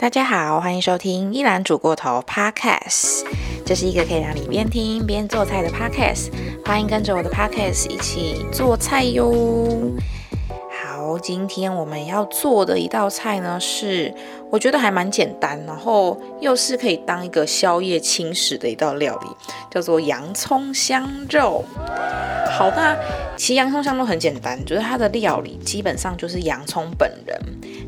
大家好，欢迎收听依兰煮过头 Podcast，这是一个可以让你边听边做菜的 Podcast，欢迎跟着我的 Podcast 一起做菜哟。好，今天我们要做的一道菜呢，是我觉得还蛮简单，然后又是可以当一个宵夜轻食的一道料理，叫做洋葱香肉。好，那其实洋葱香肉很简单，就是它的料理基本上就是洋葱本人，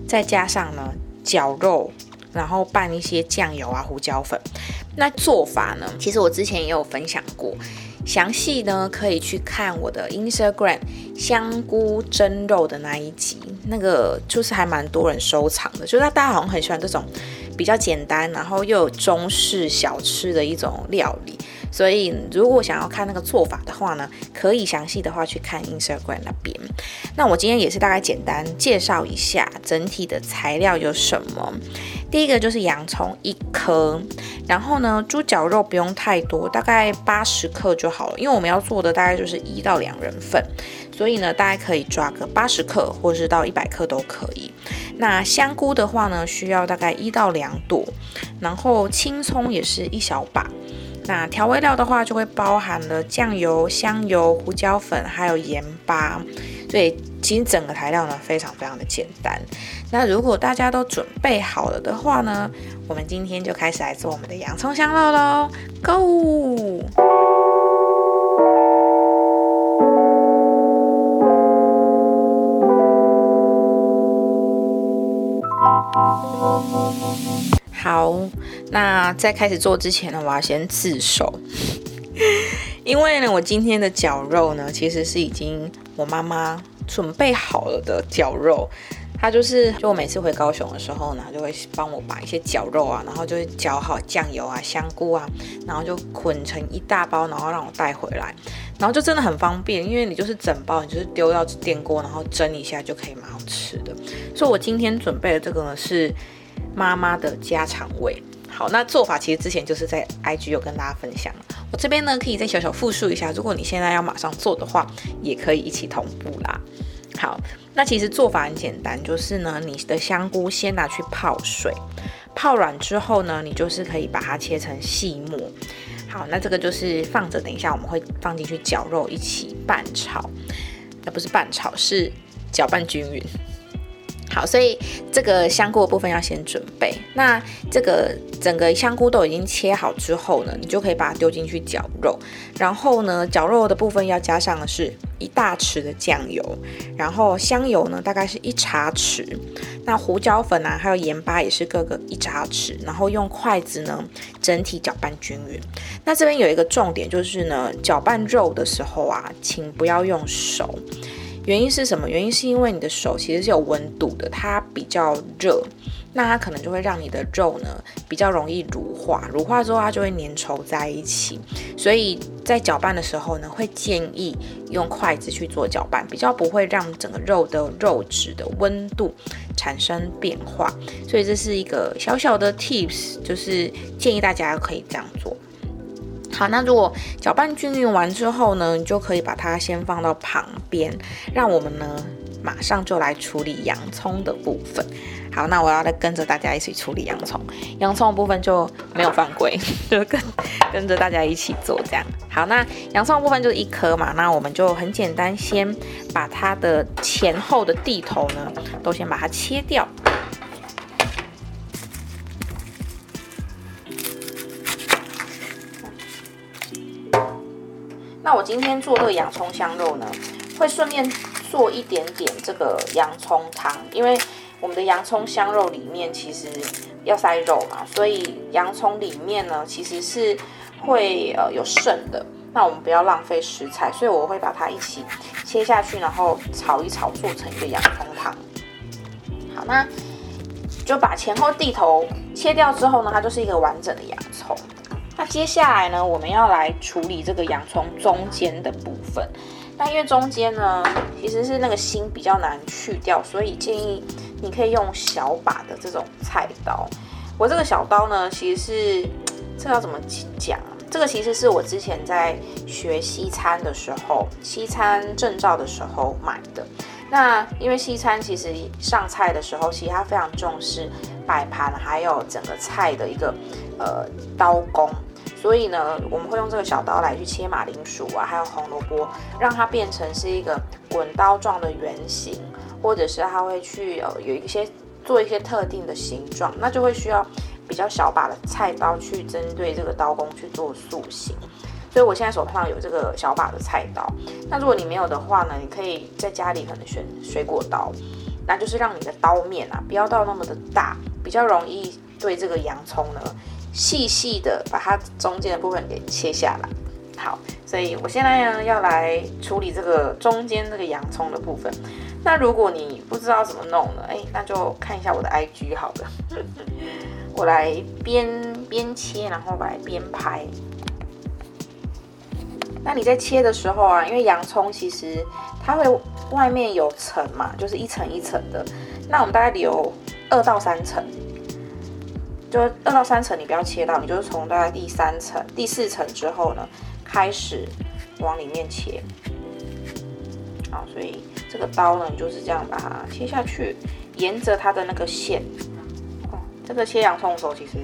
再加上呢。绞肉，然后拌一些酱油啊、胡椒粉。那做法呢？其实我之前也有分享过，详细呢可以去看我的 Instagram 香菇蒸肉的那一集，那个就是还蛮多人收藏的，就是大家好像很喜欢这种比较简单，然后又有中式小吃的一种料理。所以，如果想要看那个做法的话呢，可以详细的话去看 Instagram 那边。那我今天也是大概简单介绍一下整体的材料有什么。第一个就是洋葱一颗，然后呢，猪脚肉不用太多，大概八十克就好了，因为我们要做的大概就是一到两人份，所以呢，大概可以抓个八十克，或是到一百克都可以。那香菇的话呢，需要大概一到两朵，然后青葱也是一小把。那调味料的话，就会包含了酱油、香油、胡椒粉，还有盐巴。所以其实整个材料呢，非常非常的简单。那如果大家都准备好了的话呢，我们今天就开始来做我们的洋葱香肉喽，Go！好，那在开始做之前呢，我要先自首，因为呢，我今天的绞肉呢，其实是已经我妈妈准备好了的绞肉。他就是，就我每次回高雄的时候呢，就会帮我把一些绞肉啊，然后就会绞好酱油啊、香菇啊，然后就捆成一大包，然后让我带回来，然后就真的很方便，因为你就是整包，你就是丢到电锅，然后蒸一下就可以蛮好吃的。所以我今天准备的这个呢是。妈妈的家常味，好，那做法其实之前就是在 IG 有跟大家分享我这边呢可以再小小复述一下，如果你现在要马上做的话，也可以一起同步啦。好，那其实做法很简单，就是呢，你的香菇先拿去泡水，泡软之后呢，你就是可以把它切成细末。好，那这个就是放着，等一下我们会放进去绞肉一起拌炒，那不是拌炒，是搅拌均匀。好，所以这个香菇的部分要先准备。那这个整个香菇都已经切好之后呢，你就可以把它丢进去绞肉。然后呢，绞肉的部分要加上的是一大匙的酱油，然后香油呢大概是一茶匙，那胡椒粉啊还有盐巴也是各个一茶匙，然后用筷子呢整体搅拌均匀。那这边有一个重点就是呢，搅拌肉的时候啊，请不要用手。原因是什么？原因是因为你的手其实是有温度的，它比较热，那它可能就会让你的肉呢比较容易乳化，乳化之后它就会粘稠在一起。所以在搅拌的时候呢，会建议用筷子去做搅拌，比较不会让整个肉的肉质的温度产生变化。所以这是一个小小的 tips，就是建议大家可以这样做。好，那如果搅拌均匀完之后呢，你就可以把它先放到旁边，让我们呢马上就来处理洋葱的部分。好，那我要来跟着大家一起处理洋葱，洋葱的部分就没有犯规，就跟跟着大家一起做这样。好，那洋葱的部分就是一颗嘛，那我们就很简单，先把它的前后的地头呢都先把它切掉。那我今天做这个洋葱香肉呢，会顺便做一点点这个洋葱汤，因为我们的洋葱香肉里面其实要塞肉嘛，所以洋葱里面呢其实是会呃有剩的。那我们不要浪费食材，所以我会把它一起切下去，然后炒一炒，做成一个洋葱汤。好，那就把前后地头切掉之后呢，它就是一个完整的洋葱。那接下来呢，我们要来处理这个洋葱中间的部分。那因为中间呢，其实是那个心比较难去掉，所以建议你可以用小把的这种菜刀。我这个小刀呢，其实是这要怎么讲？这个其实是我之前在学西餐的时候，西餐证照的时候买的。那因为西餐其实上菜的时候，其实它非常重视摆盘，还有整个菜的一个呃刀工，所以呢，我们会用这个小刀来去切马铃薯啊，还有红萝卜，让它变成是一个滚刀状的圆形，或者是它会去呃有一些做一些特定的形状，那就会需要比较小把的菜刀去针对这个刀工去做塑形。所以我现在手上有这个小把的菜刀，那如果你没有的话呢，你可以在家里可能选水果刀，那就是让你的刀面啊不要到那么的大，比较容易对这个洋葱呢细细的把它中间的部分给切下来。好，所以我现在呢要来处理这个中间这个洋葱的部分。那如果你不知道怎么弄呢，哎，那就看一下我的 IG 好了，我来边边切，然后来边拍。那你在切的时候啊，因为洋葱其实它会外面有层嘛，就是一层一层的。那我们大概留二到三层，就二到三层，你不要切到，你就是从大概第三层、第四层之后呢，开始往里面切。好，所以这个刀呢，你就是这样把它切下去，沿着它的那个线。这个切洋葱的时候，其实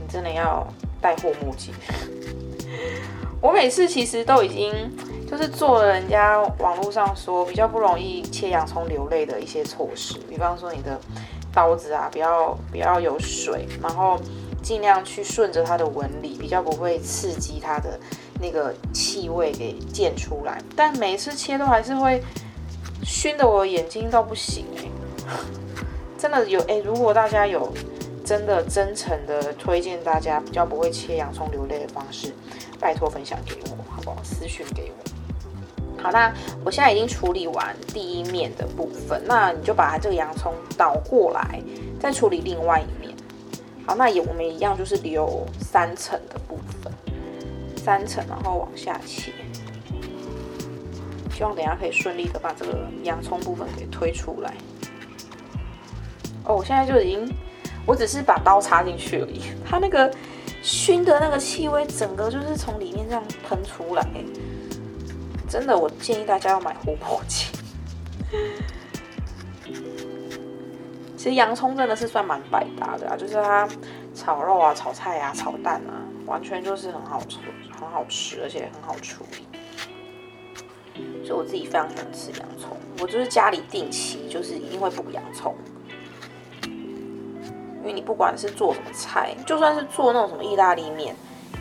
你真的要带护目镜。我每次其实都已经就是做了人家网络上说比较不容易切洋葱流泪的一些措施，比方说你的刀子啊，不要不要有水，然后尽量去顺着它的纹理，比较不会刺激它的那个气味给溅出来。但每次切都还是会熏得我眼睛到不行哎，真的有哎，如果大家有真的真诚的推荐大家比较不会切洋葱流泪的方式。拜托分享给我，好不好？私讯给我。好，那我现在已经处理完第一面的部分，那你就把它这个洋葱倒过来，再处理另外一面。好，那也我们一样，就是留三层的部分，三层，然后往下切。希望等下可以顺利的把这个洋葱部分给推出来。哦，我现在就已经，我只是把刀插进去而已，它那个。熏的那个气味，整个就是从里面这样喷出来，真的，我建议大家要买琥珀镜。其实洋葱真的是算蛮百搭的啊，就是它炒肉啊、炒菜啊、炒蛋啊，完全就是很好吃，很好吃，而且很好处理。所以我自己非常喜欢吃洋葱，我就是家里定期就是一定会补洋葱。因为你不管是做什么菜，就算是做那种什么意大利面、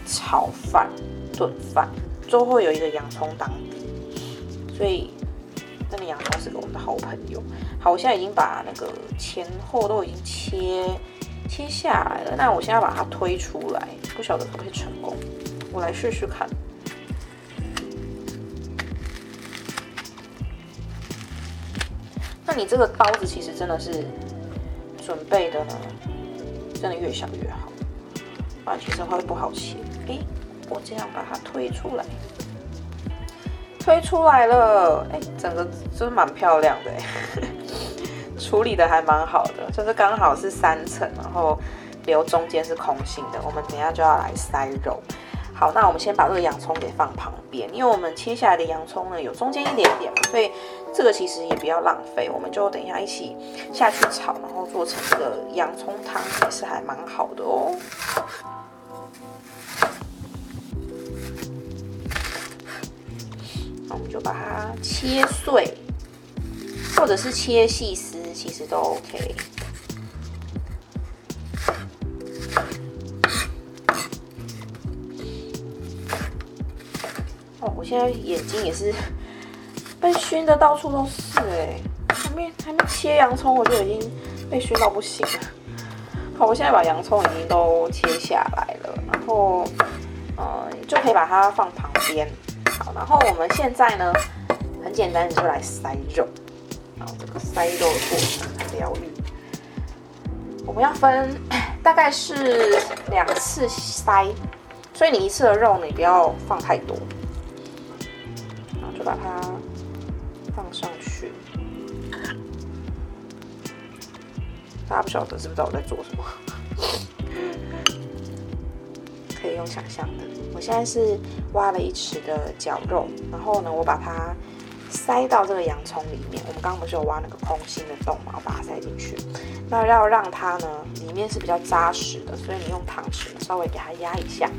炒饭、炖饭，都会有一个洋葱当。所以，那个洋葱是个我们的好朋友。好，我现在已经把那个前后都已经切切下来了。那我现在把它推出来，不晓得可不可以成功？我来试试看。那你这个刀子其实真的是准备的呢？真的越小越好，不然其实会不好切。哎，我这样把它推出来，推出来了，哎，整个就是蛮漂亮的，哎，处理的还蛮好的，就是刚好是三层，然后留中间是空心的。我们等下就要来塞肉。好，那我们先把这个洋葱给放旁边，因为我们切下来的洋葱呢有中间一点点，所以这个其实也不要浪费，我们就等一下一起下去炒，然后做成这个洋葱汤也是还蛮好的哦。那我们就把它切碎，或者是切细丝，其实都 OK。哦，我现在眼睛也是 被熏的到处都是哎，还没还没切洋葱我就已经被熏到不行了。好，我现在把洋葱已经都切下来了，然后呃就可以把它放旁边。然后我们现在呢很简单，就来塞肉。然后这个塞肉的过程很疗愈。我们要分 大概是两次塞，所以你一次的肉你不要放太多。就把它放上去，大家不晓得知不知道我在做什么？可以用想象的。我现在是挖了一匙的绞肉，然后呢，我把它塞到这个洋葱里面。我们刚刚不是有挖那个空心的洞嘛，我把它塞进去。那要让它呢，里面是比较扎实的，所以你用汤匙稍微给它压一下。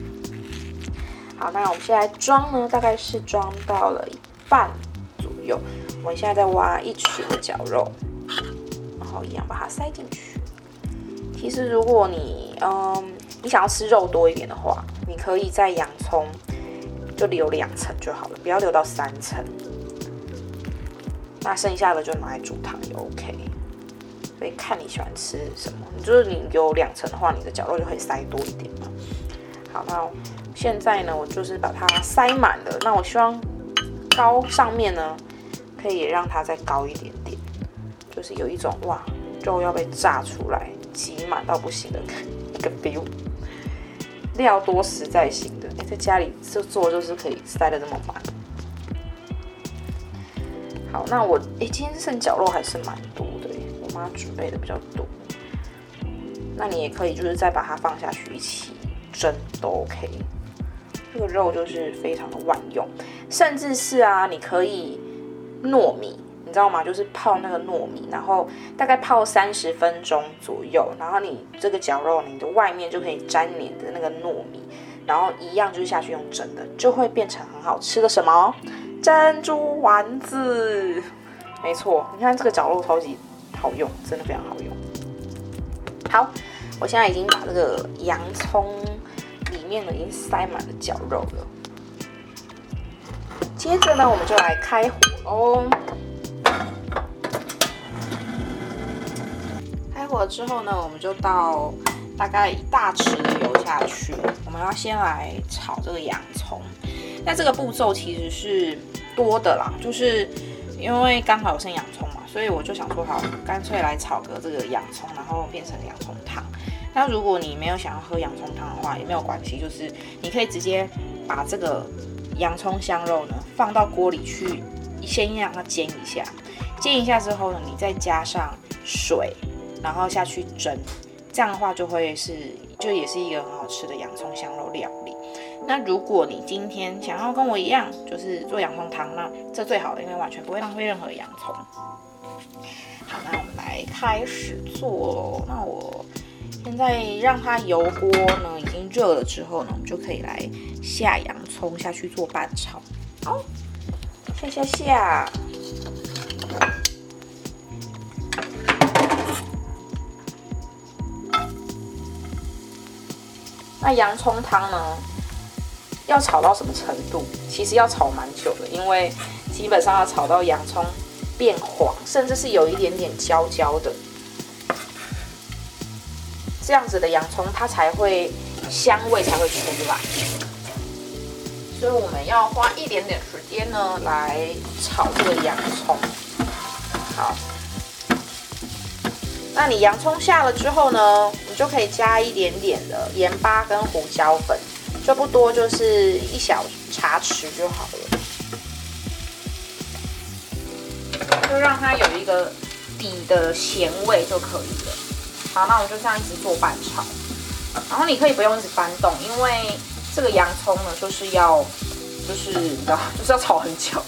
好，那我们现在装呢，大概是装到了一半左右。我们现在在挖一尺的绞肉，然后一样把它塞进去。其实如果你嗯，你想要吃肉多一点的话，你可以在洋葱。就留两层就好了，不要留到三层。那剩下的就拿来煮汤也 OK。所以看你喜欢吃什么，你就是你有两层的话，你的绞肉就可以塞多一点嘛。好，那现在呢，我就是把它塞满了。那我希望高上面呢，可以让它再高一点点，就是有一种哇，肉要被炸出来，挤满到不行的 一个 feel。料多实在型的，哎，在家里就做就是可以塞的这么满。好，那我哎，今天剩绞肉还是蛮多的，我妈准备的比较多。那你也可以就是再把它放下去一起蒸都 OK。这个肉就是非常的万用，甚至是啊，你可以糯米。知道吗？就是泡那个糯米，然后大概泡三十分钟左右，然后你这个绞肉，你的外面就可以粘黏的那个糯米，然后一样就是下去用蒸的，就会变成很好吃的什么珍珠丸子。没错，你看这个绞肉超级好用，真的非常好用。好，我现在已经把这个洋葱里面呢已经塞满了绞肉了。接着呢，我们就来开火哦哦。火之后呢，我们就倒大概一大匙的油下去。我们要先来炒这个洋葱。那这个步骤其实是多的啦，就是因为刚好有剩洋葱嘛，所以我就想说好，干脆来炒个这个洋葱，然后变成洋葱汤。那如果你没有想要喝洋葱汤的话，也没有关系，就是你可以直接把这个洋葱香肉呢放到锅里去，先让它煎一下。煎一下之后呢，你再加上水。然后下去蒸，这样的话就会是，就也是一个很好吃的洋葱香肉料理。那如果你今天想要跟我一样，就是做洋葱汤，那这最好的，因为完全不会浪费任何洋葱。好，那我们来开始做。那我现在让它油锅呢已经热了之后呢，我们就可以来下洋葱下去做拌炒。好，下下下。那洋葱汤呢？要炒到什么程度？其实要炒蛮久的，因为基本上要炒到洋葱变黄，甚至是有一点点焦焦的，这样子的洋葱它才会香味才会出来。所以我们要花一点点时间呢来炒这个洋葱。好。那你洋葱下了之后呢，你就可以加一点点的盐巴跟胡椒粉，就不多，就是一小茶匙就好了，就让它有一个底的咸味就可以了。好，那我们就这样一直做拌炒，然后你可以不用一直翻动，因为这个洋葱呢就是要，就是你知道，就是要炒很久，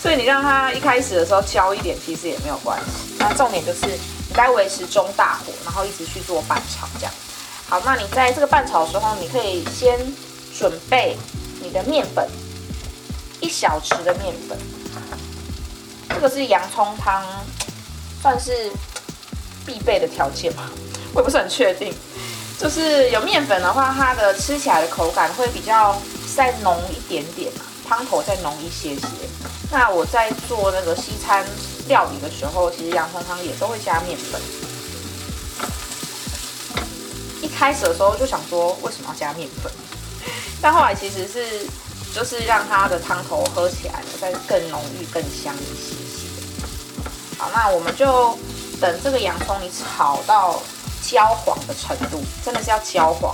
所以你让它一开始的时候焦一点，其实也没有关系。那重点就是你。该维持中大火，然后一直去做拌炒，这样。好，那你在这个拌炒的时候，你可以先准备你的面粉，一小匙的面粉。这个是洋葱汤，算是必备的条件吧，我也不是很确定。就是有面粉的话，它的吃起来的口感会比较再浓一点点嘛，汤头再浓一些些。那我在做那个西餐。料理的时候，其实洋葱汤也都会加面粉。一开始的时候就想说，为什么要加面粉？但后来其实是就是让它的汤头喝起来再更浓郁、更香一些些。好，那我们就等这个洋葱你炒到焦黄的程度，真的是要焦黄，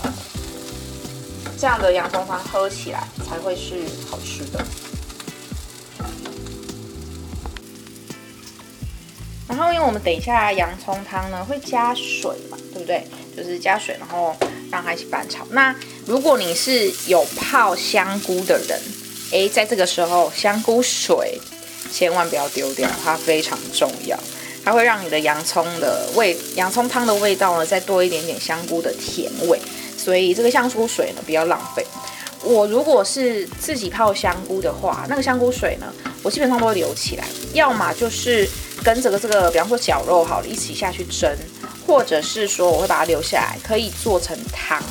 这样的洋葱汤喝起来才会是好吃的。然后，因为我们等一下洋葱汤呢会加水嘛，对不对？就是加水，然后让它一起拌炒。那如果你是有泡香菇的人，诶，在这个时候香菇水千万不要丢掉，它非常重要。它会让你的洋葱的味，洋葱汤的味道呢，再多一点点香菇的甜味。所以这个香菇水呢，不要浪费。我如果是自己泡香菇的话，那个香菇水呢，我基本上都会留起来，要么就是跟这个这个，比方说绞肉好了，一起下去蒸，或者是说我会把它留下来，可以做成汤，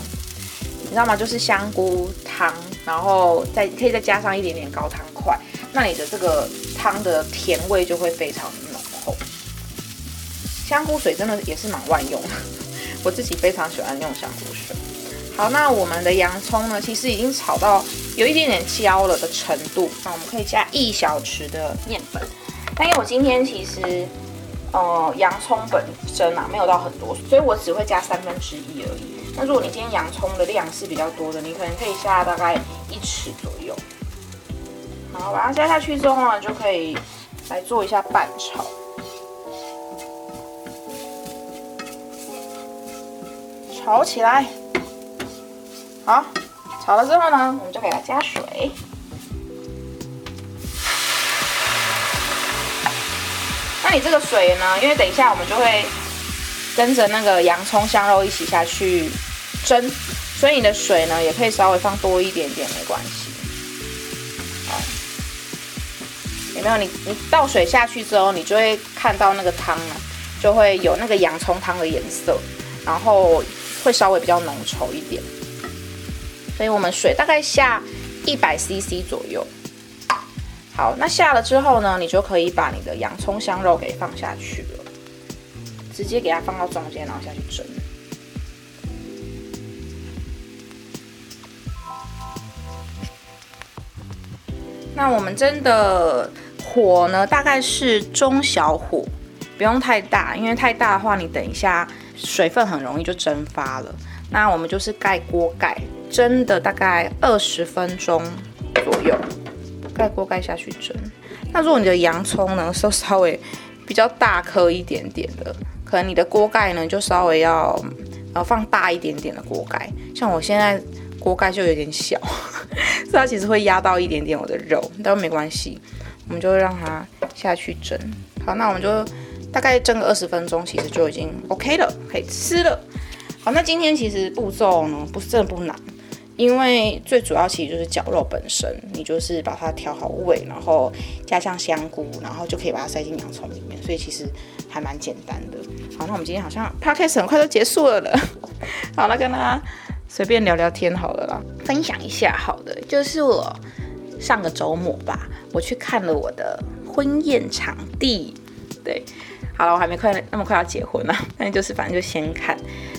你知道吗？就是香菇汤，然后再可以再加上一点点高汤块，那你的这个汤的甜味就会非常浓厚。香菇水真的也是蛮万用，我自己非常喜欢用香菇水。好，那我们的洋葱呢，其实已经炒到有一点点焦了的程度。那我们可以加一小匙的面粉。但因为我今天其实，呃，洋葱本身啊没有到很多，所以我只会加三分之一而已。那如果你今天洋葱的量是比较多的，你可能可以下大概一匙左右。好，把它加下去之后呢，就可以来做一下拌炒，炒起来。好，炒了之后呢，我们就给它加水。那你这个水呢，因为等一下我们就会跟着那个洋葱、香肉一起下去蒸，所以你的水呢也可以稍微放多一点点，没关系。好，有没有？你你倒水下去之后，你就会看到那个汤呢，就会有那个洋葱汤的颜色，然后会稍微比较浓稠一点。所以我们水大概下一百 CC 左右。好，那下了之后呢，你就可以把你的洋葱香肉给放下去了，直接给它放到中间，然后下去蒸。那我们蒸的火呢，大概是中小火，不用太大，因为太大的话，你等一下水分很容易就蒸发了。那我们就是盖锅盖。蒸的大概二十分钟左右，盖锅盖下去蒸。那如果你的洋葱呢，是稍微比较大颗一点点的，可能你的锅盖呢就稍微要呃放大一点点的锅盖。像我现在锅盖就有点小，所以它其实会压到一点点我的肉，但没关系，我们就让它下去蒸。好，那我们就大概蒸个二十分钟，其实就已经 OK 了，可以吃了。好，那今天其实步骤呢，不是真的不难。因为最主要其实就是绞肉本身，你就是把它调好味，然后加上香菇，然后就可以把它塞进洋葱里面，所以其实还蛮简单的。好，那我们今天好像 podcast 很快就结束了了。好，那跟大家随便聊聊天好了啦，分享一下好的，就是我上个周末吧，我去看了我的婚宴场地。对，好了，我还没快那么快要结婚呢，那就是反正就先看。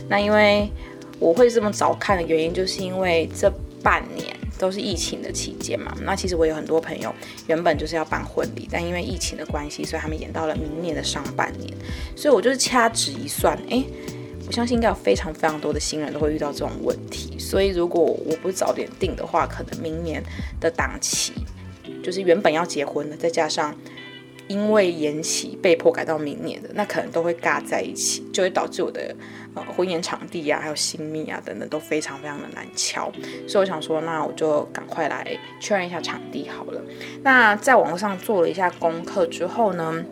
那因为。我会这么早看的原因，就是因为这半年都是疫情的期间嘛。那其实我有很多朋友原本就是要办婚礼，但因为疫情的关系，所以他们延到了明年的上半年。所以我就是掐指一算，哎，我相信应该有非常非常多的新人都会遇到这种问题。所以如果我不早点定的话，可能明年的档期就是原本要结婚的，再加上。因为延期被迫改到明年的，那可能都会尬在一起，就会导致我的呃婚宴场地啊，还有新密啊等等都非常非常的难敲。所以我想说，那我就赶快来确认一下场地好了。那在网络上做了一下功课之后呢，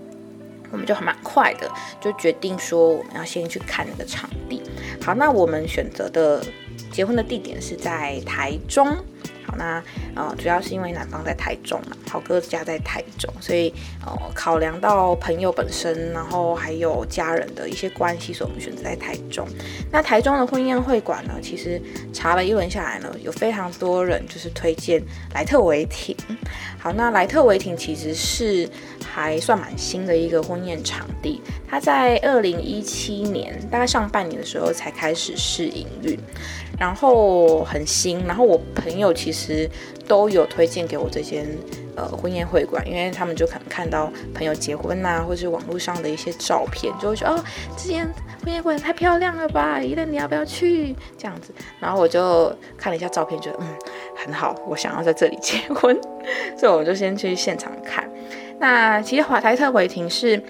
我们就还蛮快的就决定说我们要先去看那个场地。好，那我们选择的结婚的地点是在台中。那呃，主要是因为男方在台中嘛，好哥家在台中，所以呃，考量到朋友本身，然后还有家人的一些关系，所以我们选择在台中。那台中的婚宴会馆呢，其实查了一轮下来呢，有非常多人就是推荐莱特维廷。好，那莱特维廷其实是还算蛮新的一个婚宴场地，它在二零一七年大概上半年的时候才开始试营运。然后很新，然后我朋友其实其实都有推荐给我这间呃婚宴会馆，因为他们就可能看到朋友结婚呐，或是网络上的一些照片，就会说哦，这间婚宴会馆太漂亮了吧，伊人你要不要去？这样子，然后我就看了一下照片，觉得嗯很好，我想要在这里结婚，所以我就先去现场看。那其实华台特维廷是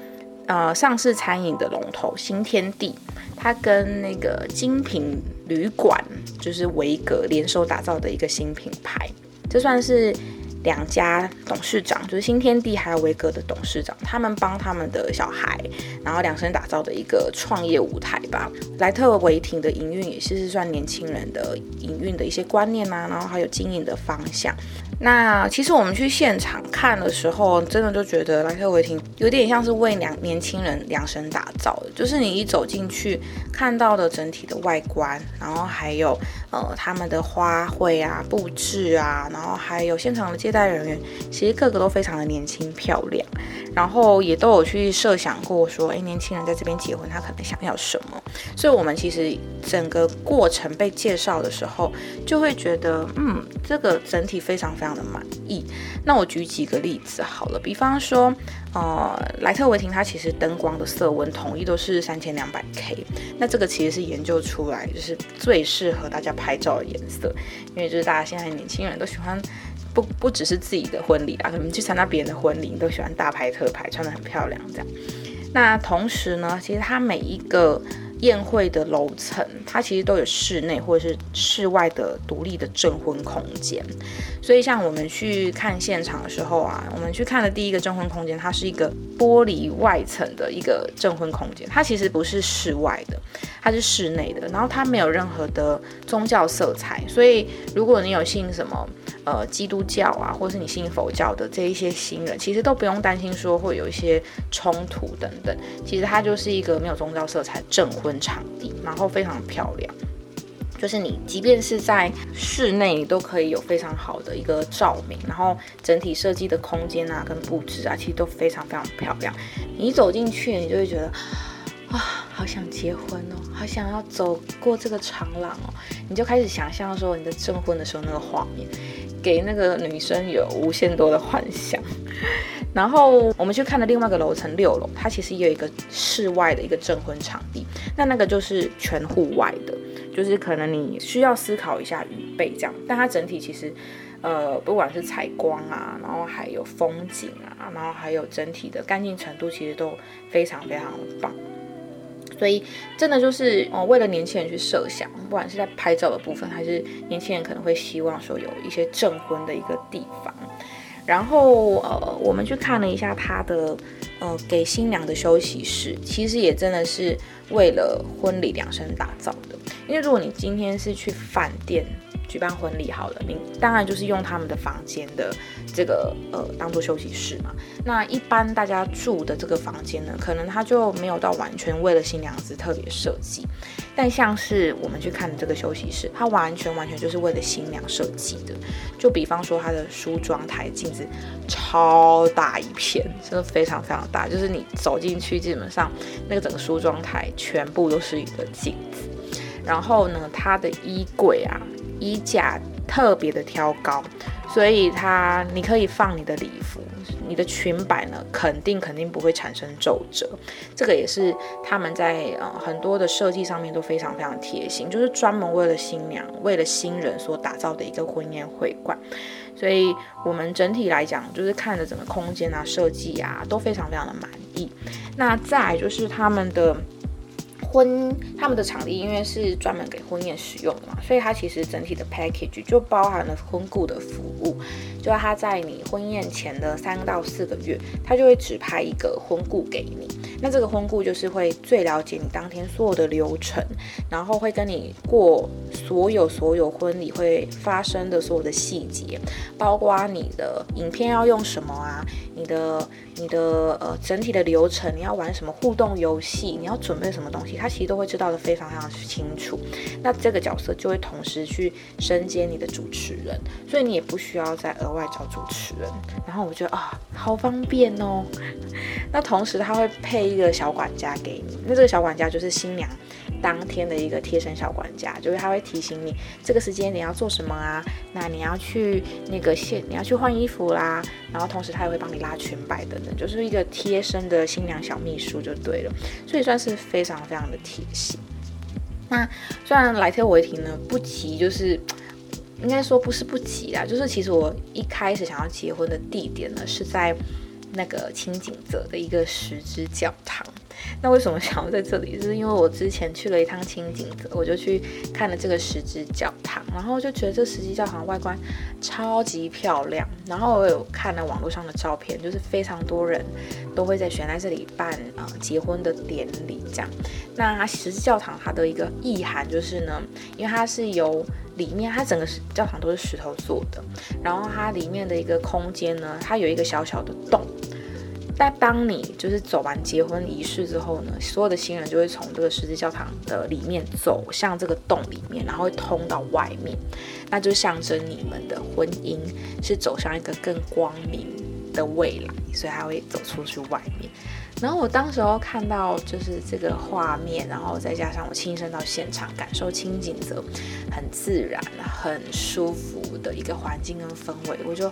呃上市餐饮的龙头新天地。它跟那个精品旅馆就是维格联手打造的一个新品牌，这算是两家董事长就是新天地还有维格的董事长，他们帮他们的小孩，然后量身打造的一个创业舞台吧。莱特维廷的营运也是算年轻人的营运的一些观念啊，然后还有经营的方向。那其实我们去现场看的时候，真的就觉得莱特维廷有点像是为两年轻人量身打造的，就是你一走进去看到的整体的外观，然后还有呃他们的花卉啊布置啊，然后还有现场的接待人员，其实个个都非常的年轻漂亮，然后也都有去设想过说，哎，年轻人在这边结婚，他可能想要什么，所以我们其实整个过程被介绍的时候，就会觉得，嗯，这个整体非常非常。的满意。那我举几个例子好了，比方说，呃，莱特维廷它其实灯光的色温统一都是三千两百 K。那这个其实是研究出来，就是最适合大家拍照的颜色，因为就是大家现在年轻人都喜欢，不不只是自己的婚礼啊，可能去参加别人的婚礼，都喜欢大拍特拍，穿得很漂亮这样。那同时呢，其实它每一个。宴会的楼层，它其实都有室内或者是室外的独立的证婚空间。所以，像我们去看现场的时候啊，我们去看的第一个证婚空间，它是一个玻璃外层的一个证婚空间。它其实不是室外的，它是室内的。然后它没有任何的宗教色彩。所以，如果你有信什么呃基督教啊，或是你信佛教的这一些新人，其实都不用担心说会有一些冲突等等。其实它就是一个没有宗教色彩证婚。场地，然后非常漂亮，就是你即便是在室内，你都可以有非常好的一个照明，然后整体设计的空间啊，跟布置啊，其实都非常非常漂亮。你一走进去，你就会觉得，啊，好想结婚哦，好想要走过这个长廊哦，你就开始想象说你的证婚的时候那个画面，给那个女生有无限多的幻想。然后我们去看了另外一个楼层六楼，它其实也有一个室外的一个证婚场地，那那个就是全户外的，就是可能你需要思考一下预备这样，但它整体其实，呃，不管是采光啊，然后还有风景啊，然后还有整体的干净程度，其实都非常非常棒。所以真的就是哦，为了年轻人去设想，不管是在拍照的部分，还是年轻人可能会希望说有一些证婚的一个地方。然后呃，我们去看了一下他的呃给新娘的休息室，其实也真的是为了婚礼量身打造的。因为如果你今天是去饭店。举办婚礼好了，你当然就是用他们的房间的这个呃当做休息室嘛。那一般大家住的这个房间呢，可能它就没有到完全为了新娘子特别设计。但像是我们去看的这个休息室，它完全完全就是为了新娘设计的。就比方说它的梳妆台镜子超大一片，真的非常非常大，就是你走进去，基本上那个整个梳妆台全部都是一个镜子。然后呢，它的衣柜啊。衣架特别的挑高，所以它你可以放你的礼服，你的裙摆呢，肯定肯定不会产生皱褶。这个也是他们在呃很多的设计上面都非常非常贴心，就是专门为了新娘、为了新人所打造的一个婚宴会馆。所以我们整体来讲，就是看着整个空间啊、设计啊，都非常非常的满意。那再就是他们的。婚他们的场地因为是专门给婚宴使用的嘛，所以它其实整体的 package 就包含了婚顾的服务，就他在你婚宴前的三到四个月，他就会指派一个婚顾给你。那这个婚顾就是会最了解你当天所有的流程，然后会跟你过所有所有婚礼会发生的所有的细节，包括你的影片要用什么啊，你的你的呃整体的流程，你要玩什么互动游戏，你要准备什么东西，他其实都会知道的非常非常清楚。那这个角色就会同时去身兼你的主持人，所以你也不需要再额外找主持人。然后我觉得啊，好方便哦。那同时他会配。一个小管家给你，那这个小管家就是新娘当天的一个贴身小管家，就是他会提醒你这个时间你要做什么啊，那你要去那个现你要去换衣服啦，然后同时他也会帮你拉裙摆等等，就是一个贴身的新娘小秘书就对了，所以算是非常非常的贴心。那虽然来特维廷呢不急，就是应该说不是不急啦，就是其实我一开始想要结婚的地点呢是在。那个清景泽的一个石之教堂，那为什么想要在这里？就是因为我之前去了一趟清景阁，我就去看了这个石之教堂，然后就觉得这石之教堂外观超级漂亮。然后我有看了网络上的照片，就是非常多人都会在选在这里办啊结婚的典礼这样。那它石之教堂它的一个意涵就是呢，因为它是由里面它整个教堂都是石头做的，然后它里面的一个空间呢，它有一个小小的洞。但当你就是走完结婚仪式之后呢，所有的新人就会从这个十字教堂的里面走向这个洞里面，然后会通到外面，那就象征你们的婚姻是走向一个更光明的未来，所以他会走出去外面。然后我当时候看到就是这个画面，然后再加上我亲身到现场感受清景泽很自然、很舒服的一个环境跟氛围，我就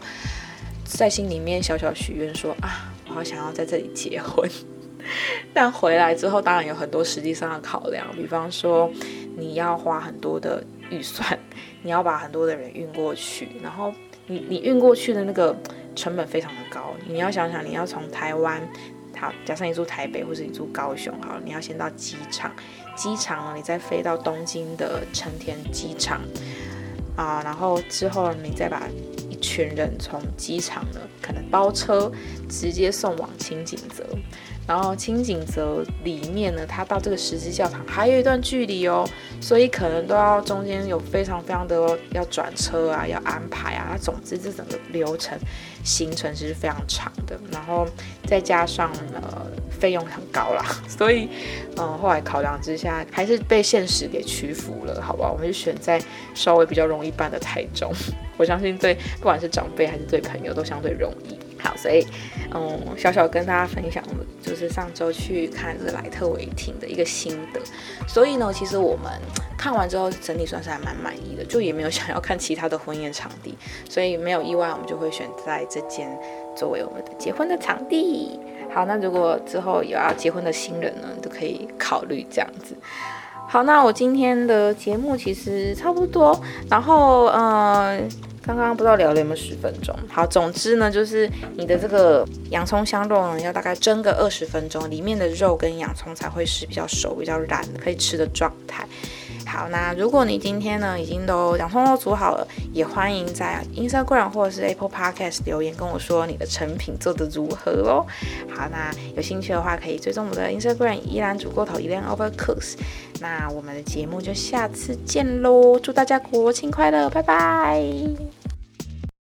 在心里面小小许愿说啊。好想要在这里结婚，但回来之后当然有很多实际上的考量，比方说你要花很多的预算，你要把很多的人运过去，然后你你运过去的那个成本非常的高，你要想想你要从台湾，好，假设你住台北或者你住高雄，好，你要先到机场，机场呢你再飞到东京的成田机场，啊，然后之后你再把。群人从机场呢，可能包车直接送往清景泽，然后清景泽里面呢，它到这个十字教堂还有一段距离哦，所以可能都要中间有非常非常的要转车啊，要安排啊，总之这整个流程行程其实非常长的，然后再加上呃费用很高啦，所以嗯后来考量之下，还是被现实给屈服了，好吧，我们就选在稍微比较容易办的台中。我相信对不管是长辈还是对朋友都相对容易。好，所以嗯，小小跟大家分享，就是上周去看这个莱特维廷的一个心得。所以呢，其实我们看完之后整体算是还蛮满意的，就也没有想要看其他的婚宴场地，所以没有意外，我们就会选在这间作为我们的结婚的场地。好，那如果之后有要结婚的新人呢，都可以考虑这样子。好，那我今天的节目其实差不多，然后呃，刚刚不知道聊了有没有十分钟。好，总之呢，就是你的这个洋葱香肉呢，要大概蒸个二十分钟，里面的肉跟洋葱才会是比较熟、比较软，可以吃的状态。好，那如果你今天呢已经都洋葱都煮好了，也欢迎在 Instagram 或者是 Apple Podcast 留言跟我说你的成品做的如何哦。好，那有兴趣的话可以追踪我的 Instagram 依然煮过头依然 Overcooks。那我们的节目就下次见喽，祝大家国庆快乐，拜拜。